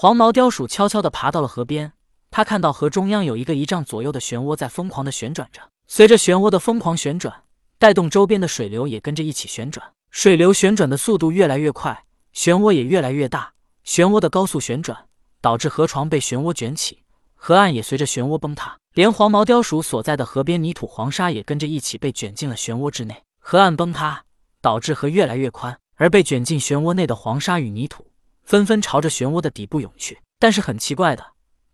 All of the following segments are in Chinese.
黄毛雕鼠悄悄地爬到了河边，它看到河中央有一个一丈左右的漩涡在疯狂地旋转着。随着漩涡的疯狂旋转，带动周边的水流也跟着一起旋转。水流旋转的速度越来越快，漩涡也越来越大。漩涡的高速旋转导致河床被漩涡卷起，河岸也随着漩涡崩塌，连黄毛雕鼠所在的河边泥土黄沙也跟着一起被卷进了漩涡之内。河岸崩塌导致河越来越宽，而被卷进漩涡内的黄沙与泥土。纷纷朝着漩涡的底部涌去，但是很奇怪的，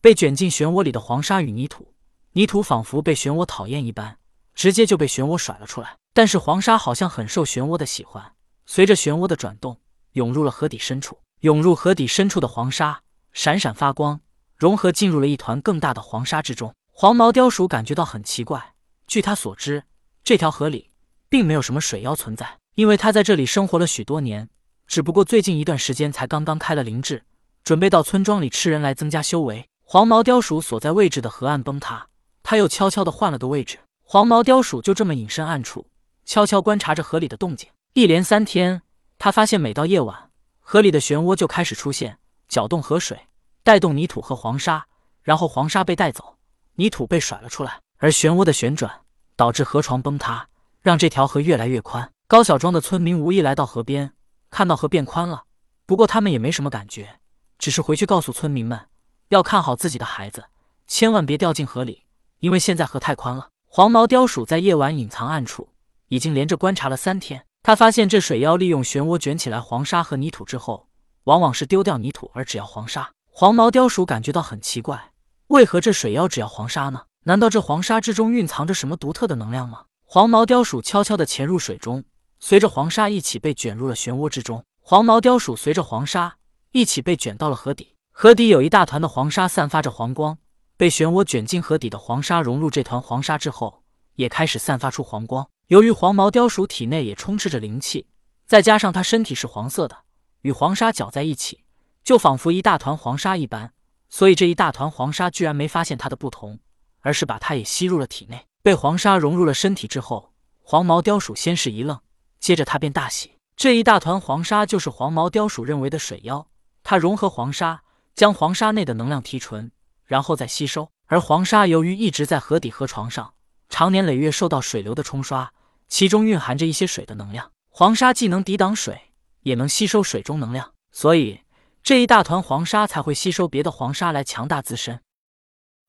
被卷进漩涡里的黄沙与泥土，泥土仿佛被漩涡讨厌一般，直接就被漩涡甩了出来。但是黄沙好像很受漩涡的喜欢，随着漩涡的转动，涌入了河底深处。涌入河底深处的黄沙闪闪发光，融合进入了一团更大的黄沙之中。黄毛雕鼠感觉到很奇怪，据他所知，这条河里并没有什么水妖存在，因为他在这里生活了许多年。只不过最近一段时间才刚刚开了灵智，准备到村庄里吃人来增加修为。黄毛雕鼠所在位置的河岸崩塌，他又悄悄地换了个位置。黄毛雕鼠就这么隐身暗处，悄悄观察着河里的动静。一连三天，他发现每到夜晚，河里的漩涡就开始出现，搅动河水，带动泥土和黄沙，然后黄沙被带走，泥土被甩了出来，而漩涡的旋转导致河床崩塌，让这条河越来越宽。高小庄的村民无意来到河边。看到河变宽了，不过他们也没什么感觉，只是回去告诉村民们要看好自己的孩子，千万别掉进河里，因为现在河太宽了。黄毛雕鼠在夜晚隐藏暗处，已经连着观察了三天。他发现这水妖利用漩涡卷起来黄沙和泥土之后，往往是丢掉泥土而只要黄沙。黄毛雕鼠感觉到很奇怪，为何这水妖只要黄沙呢？难道这黄沙之中蕴藏着什么独特的能量吗？黄毛雕鼠悄悄地潜入水中。随着黄沙一起被卷入了漩涡之中，黄毛雕鼠随着黄沙一起被卷到了河底。河底有一大团的黄沙，散发着黄光。被漩涡卷进河底的黄沙融入这团黄沙之后，也开始散发出黄光。由于黄毛雕鼠体内也充斥着灵气，再加上它身体是黄色的，与黄沙搅在一起，就仿佛一大团黄沙一般。所以这一大团黄沙居然没发现它的不同，而是把它也吸入了体内。被黄沙融入了身体之后，黄毛雕鼠先是一愣。接着他便大喜，这一大团黄沙就是黄毛雕鼠认为的水妖。它融合黄沙，将黄沙内的能量提纯，然后再吸收。而黄沙由于一直在河底河床上，常年累月受到水流的冲刷，其中蕴含着一些水的能量。黄沙既能抵挡水，也能吸收水中能量，所以这一大团黄沙才会吸收别的黄沙来强大自身。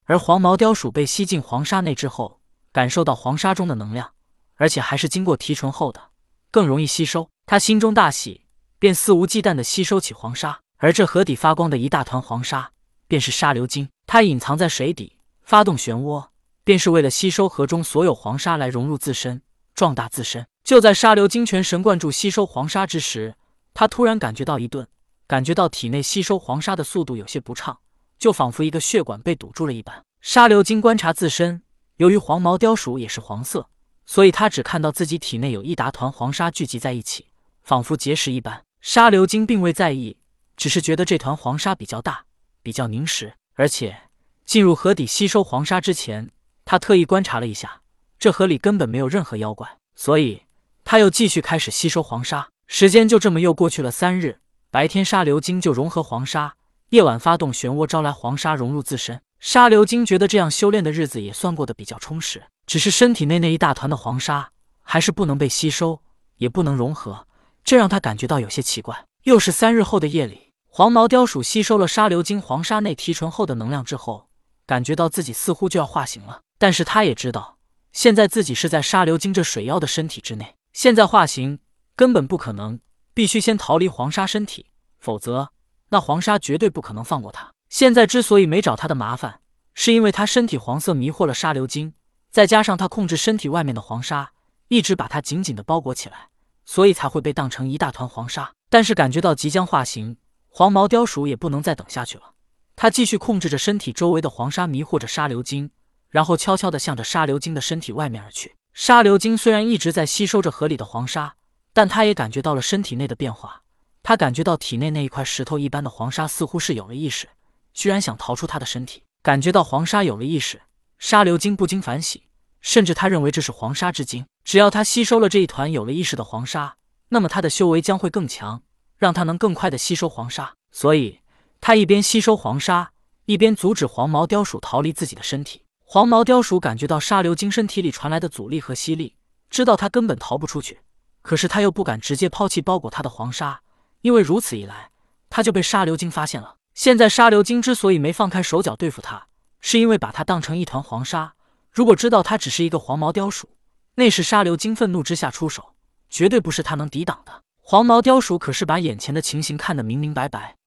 而黄毛雕鼠被吸进黄沙内之后，感受到黄沙中的能量，而且还是经过提纯后的。更容易吸收，他心中大喜，便肆无忌惮地吸收起黄沙。而这河底发光的一大团黄沙，便是沙流金。它隐藏在水底，发动漩涡，便是为了吸收河中所有黄沙来融入自身，壮大自身。就在沙流金全神贯注吸收黄沙之时，他突然感觉到一顿，感觉到体内吸收黄沙的速度有些不畅，就仿佛一个血管被堵住了一般。沙流金观察自身，由于黄毛雕鼠也是黄色。所以，他只看到自己体内有一大团黄沙聚集在一起，仿佛结石一般。沙流金并未在意，只是觉得这团黄沙比较大，比较凝实。而且，进入河底吸收黄沙之前，他特意观察了一下，这河里根本没有任何妖怪。所以，他又继续开始吸收黄沙。时间就这么又过去了三日。白天，沙流金就融合黄沙；夜晚，发动漩涡招来黄沙融入自身。沙流金觉得这样修炼的日子也算过得比较充实。只是身体内那一大团的黄沙还是不能被吸收，也不能融合，这让他感觉到有些奇怪。又是三日后的夜里，黄毛雕鼠吸收了沙流金黄沙内提纯后的能量之后，感觉到自己似乎就要化形了。但是他也知道，现在自己是在沙流金这水妖的身体之内，现在化形根本不可能，必须先逃离黄沙身体，否则那黄沙绝对不可能放过他。现在之所以没找他的麻烦，是因为他身体黄色迷惑了沙流金。再加上他控制身体外面的黄沙，一直把他紧紧的包裹起来，所以才会被当成一大团黄沙。但是感觉到即将化形，黄毛雕鼠也不能再等下去了。他继续控制着身体周围的黄沙，迷惑着沙流金，然后悄悄的向着沙流金的身体外面而去。沙流金虽然一直在吸收着河里的黄沙，但他也感觉到了身体内的变化。他感觉到体内那一块石头一般的黄沙似乎是有了意识，居然想逃出他的身体。感觉到黄沙有了意识。沙流金不禁反喜，甚至他认为这是黄沙之精。只要他吸收了这一团有了意识的黄沙，那么他的修为将会更强，让他能更快的吸收黄沙。所以，他一边吸收黄沙，一边阻止黄毛貂鼠逃离自己的身体。黄毛貂鼠感觉到沙流金身体里传来的阻力和吸力，知道他根本逃不出去。可是他又不敢直接抛弃包裹他的黄沙，因为如此一来，他就被沙流金发现了。现在沙流金之所以没放开手脚对付他，是因为把他当成一团黄沙。如果知道他只是一个黄毛貂鼠，那时沙流金愤怒之下出手，绝对不是他能抵挡的。黄毛貂鼠可是把眼前的情形看得明明白白。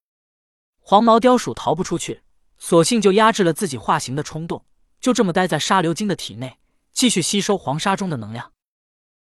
黄毛貂鼠逃不出去，索性就压制了自己化形的冲动。就这么待在沙流金的体内，继续吸收黄沙中的能量。